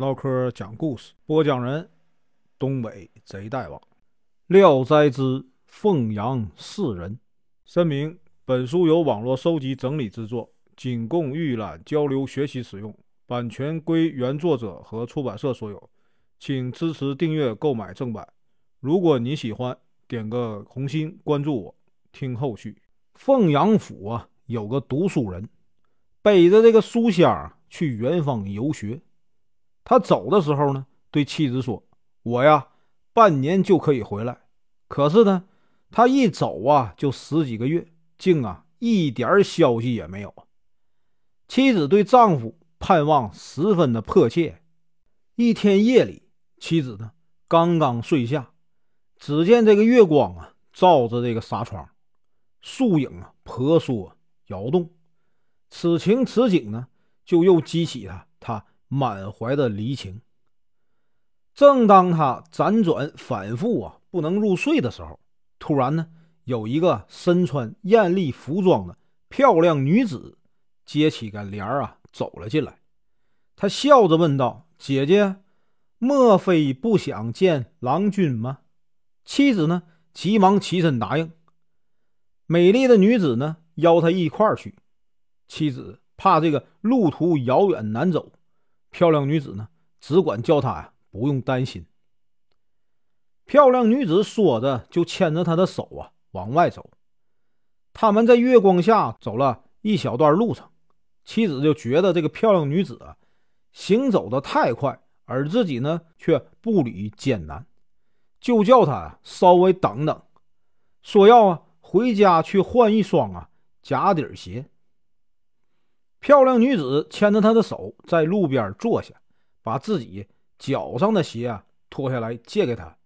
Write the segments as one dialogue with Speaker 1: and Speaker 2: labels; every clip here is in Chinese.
Speaker 1: 唠嗑讲故事，播讲人：东北贼大王，《聊斋之凤阳四人》。声明：本书由网络收集整理制作，仅供预览、交流、学习使用，版权归原作者和出版社所有，请支持订阅、购买正版。如果你喜欢，点个红心，关注我，听后续。凤阳府啊，有个读书人，背着这个书箱去远方游学。他走的时候呢，对妻子说：“我呀，半年就可以回来。”可是呢，他一走啊，就十几个月，竟啊一点消息也没有。妻子对丈夫盼望十分的迫切。一天夜里，妻子呢刚刚睡下，只见这个月光啊照着这个纱窗，树影啊婆娑摇动。此情此景呢，就又激起了他。满怀的离情。正当他辗转反复啊，不能入睡的时候，突然呢，有一个身穿艳丽服装的漂亮女子，揭起个帘儿啊，走了进来。她笑着问道：“姐姐，莫非不想见郎君吗？”妻子呢，急忙起身答应。美丽的女子呢，邀他一块儿去。妻子怕这个路途遥远难走。漂亮女子呢，只管叫他呀，不用担心。漂亮女子说着，就牵着他的手啊，往外走。他们在月光下走了一小段路程，妻子就觉得这个漂亮女子啊，行走的太快，而自己呢，却步履艰难，就叫他，稍微等等，说要啊，回家去换一双啊假底鞋。漂亮女子牵着他的手，在路边坐下，把自己脚上的鞋啊脱下来借给他。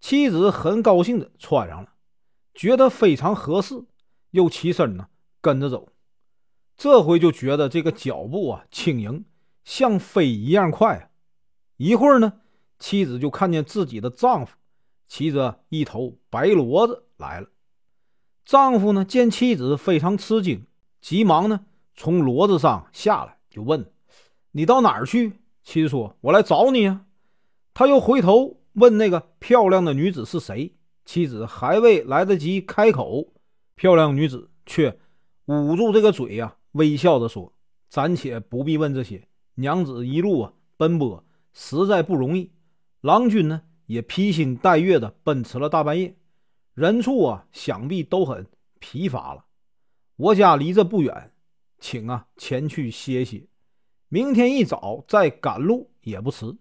Speaker 1: 妻子很高兴的穿上了，觉得非常合适，又起身呢跟着走。这回就觉得这个脚步啊轻盈，像飞一样快啊！一会儿呢，妻子就看见自己的丈夫骑着一头白骡子来了。丈夫呢见妻子非常吃惊，急忙呢。从骡子上下来，就问：“你到哪儿去？”妻说：“我来找你啊。”他又回头问那个漂亮的女子是谁。妻子还未来得及开口，漂亮女子却捂住这个嘴呀，微笑着说：“暂且不必问这些。娘子一路啊奔波，实在不容易。郎君呢，也披星戴月的奔驰了大半夜，人畜啊想必都很疲乏了。我家离这不远。”请啊，前去歇歇，明天一早再赶路也不迟。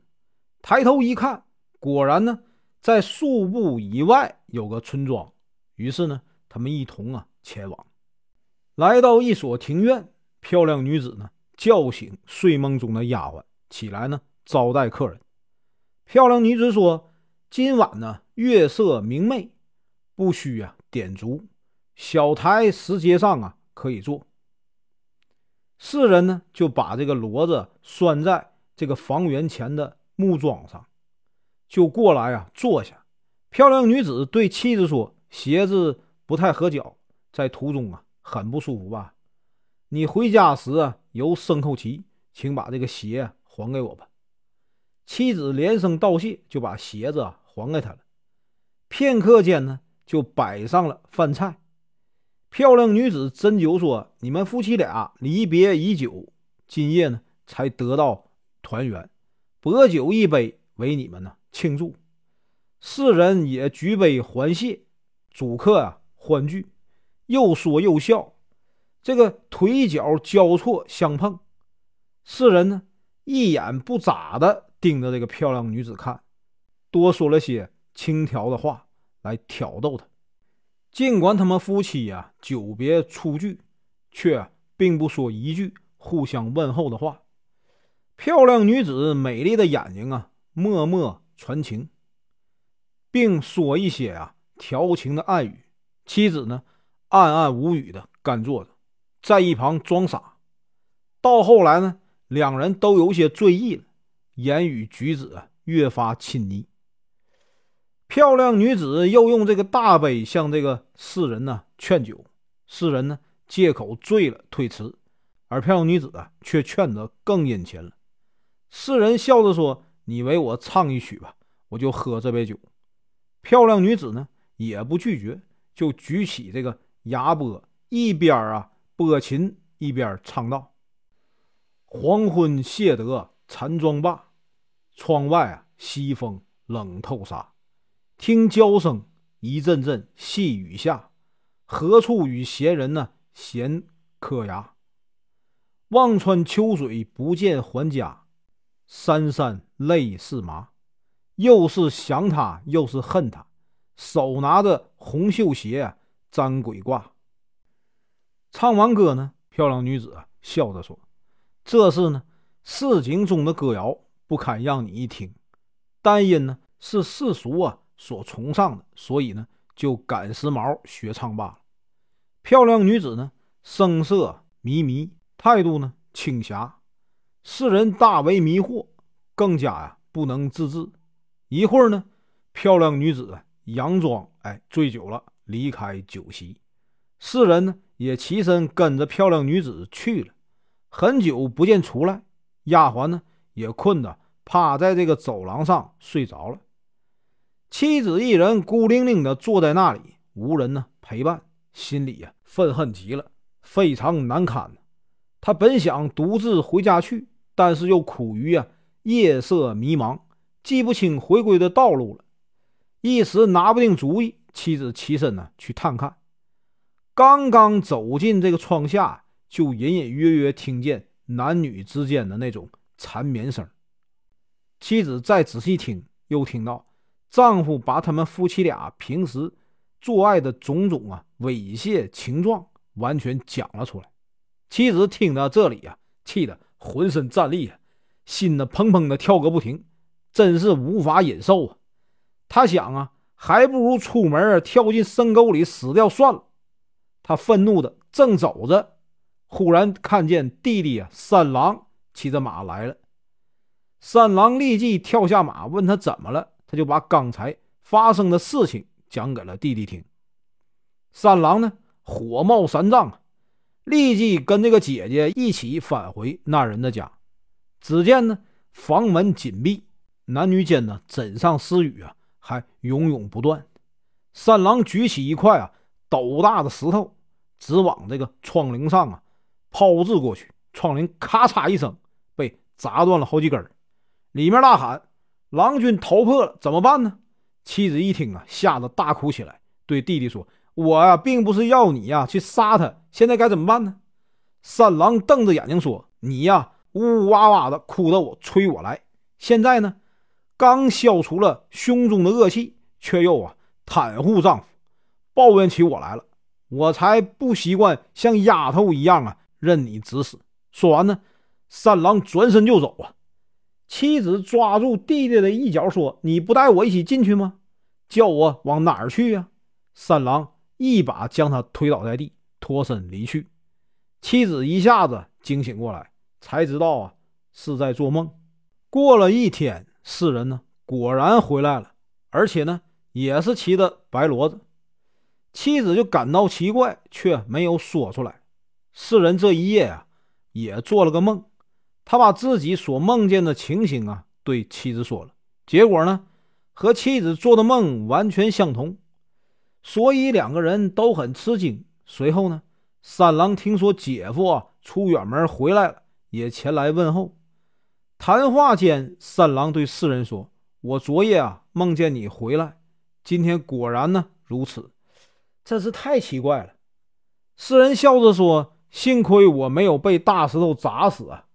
Speaker 1: 抬头一看，果然呢，在数步以外有个村庄。于是呢，他们一同啊前往，来到一所庭院。漂亮女子呢叫醒睡梦中的丫鬟，起来呢招待客人。漂亮女子说：“今晚呢月色明媚，不需啊点烛，小台石阶上啊可以坐。”四人呢，就把这个骡子拴在这个房檐前的木桩上，就过来啊，坐下。漂亮女子对妻子说：“鞋子不太合脚，在途中啊，很不舒服吧？你回家时啊，由牲口骑，请把这个鞋还给我吧。”妻子连声道谢，就把鞋子还给他了。片刻间呢，就摆上了饭菜。漂亮女子斟酒说：“你们夫妻俩离别已久，今夜呢才得到团圆，薄酒一杯，为你们呢庆祝。”四人也举杯欢谢，主客啊欢聚，又说又笑，这个腿脚交错相碰，四人呢一眼不眨的盯着这个漂亮女子看，多说了些轻佻的话来挑逗她。尽管他们夫妻呀久别初聚，却并不说一句互相问候的话。漂亮女子美丽的眼睛啊，默默传情，并说一些啊调情的暗语。妻子呢，暗暗无语的干坐着，在一旁装傻。到后来呢，两人都有些醉意了，言语举止啊越发亲昵。漂亮女子又用这个大杯向这个四人呢劝酒，四人呢借口醉了推辞，而漂亮女子啊却劝得更殷勤了。世人笑着说：“你为我唱一曲吧，我就喝这杯酒。”漂亮女子呢也不拒绝，就举起这个牙钵，一边啊拨琴，一边唱道：“黄昏谢得残妆罢，窗外啊西风冷透纱。听娇声一阵阵细雨下，何处与闲人呢闲嗑牙？望穿秋水不见还家，潸潸泪似麻。又是想他，又是恨他，手拿着红绣鞋沾鬼挂。唱完歌呢，漂亮女子笑着说：“这是呢市井中的歌谣，不堪让你一听。但因呢是世俗啊所崇尚的，所以呢就赶时髦学唱罢了。”漂亮女子呢声色靡靡，态度呢轻侠，世人大为迷惑，更加呀不能自制。一会儿呢，漂亮女子佯装哎醉酒了，离开酒席。世人呢也起身跟着漂亮女子去了。很久不见出来，丫鬟呢也困得趴在这个走廊上睡着了。妻子一人孤零零的坐在那里，无人呢陪伴，心里呀愤恨极了，非常难堪。他本想独自回家去，但是又苦于啊夜色迷茫。记不清回归的道路了，一时拿不定主意。妻子起身呢去探看，刚刚走进这个窗下，就隐隐约约听见男女之间的那种缠绵声。妻子再仔细听，又听到丈夫把他们夫妻俩平时做爱的种种啊猥亵情状完全讲了出来。妻子听到这里呀，气得浑身战栗啊，心呢砰砰的跳个不停。真是无法忍受啊！他想啊，还不如出门跳进深沟里死掉算了。他愤怒的正走着，忽然看见弟弟啊三郎骑着马来了。三郎立即跳下马，问他怎么了，他就把刚才发生的事情讲给了弟弟听。三郎呢，火冒三丈啊，立即跟这个姐姐一起返回那人的家。只见呢，房门紧闭。男女间呢，枕上私语啊，还永永不断。三郎举起一块啊斗大的石头，直往这个窗棂上啊抛掷过去，窗棂咔嚓一声被砸断了好几根里面大喊：“郎君头破了，怎么办呢？”妻子一听啊，吓得大哭起来，对弟弟说：“我呀，并不是要你呀去杀他，现在该怎么办呢？”三郎瞪着眼睛说：“你呀，呜呜哇哇的哭得我催我来，现在呢？”刚消除了胸中的恶气，却又啊袒护丈夫，抱怨起我来了。我才不习惯像丫头一样啊任你指使。说完呢，三郎转身就走啊。妻子抓住弟弟的一角说：“你不带我一起进去吗？叫我往哪儿去呀？”三郎一把将他推倒在地，脱身离去。妻子一下子惊醒过来，才知道啊是在做梦。过了一天。四人呢，果然回来了，而且呢，也是骑的白骡子。妻子就感到奇怪，却没有说出来。四人这一夜啊，也做了个梦，他把自己所梦见的情形啊，对妻子说了。结果呢，和妻子做的梦完全相同，所以两个人都很吃惊。随后呢，三郎听说姐夫啊出远门回来了，也前来问候。谈话间，三郎对四人说：“我昨夜啊梦见你回来，今天果然呢如此，真是太奇怪了。”四人笑着说：“幸亏我没有被大石头砸死啊！”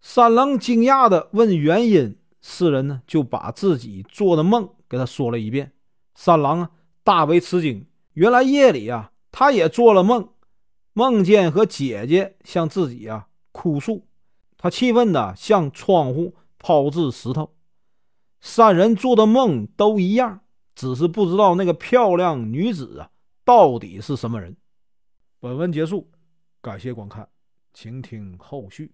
Speaker 1: 三郎惊讶地问原因，四人呢就把自己做的梦给他说了一遍。三郎啊大为吃惊，原来夜里啊他也做了梦，梦见和姐姐向自己啊哭诉。他气愤的向窗户抛掷石头。三人做的梦都一样，只是不知道那个漂亮女子啊到底是什么人。本文结束，感谢观看，请听后续。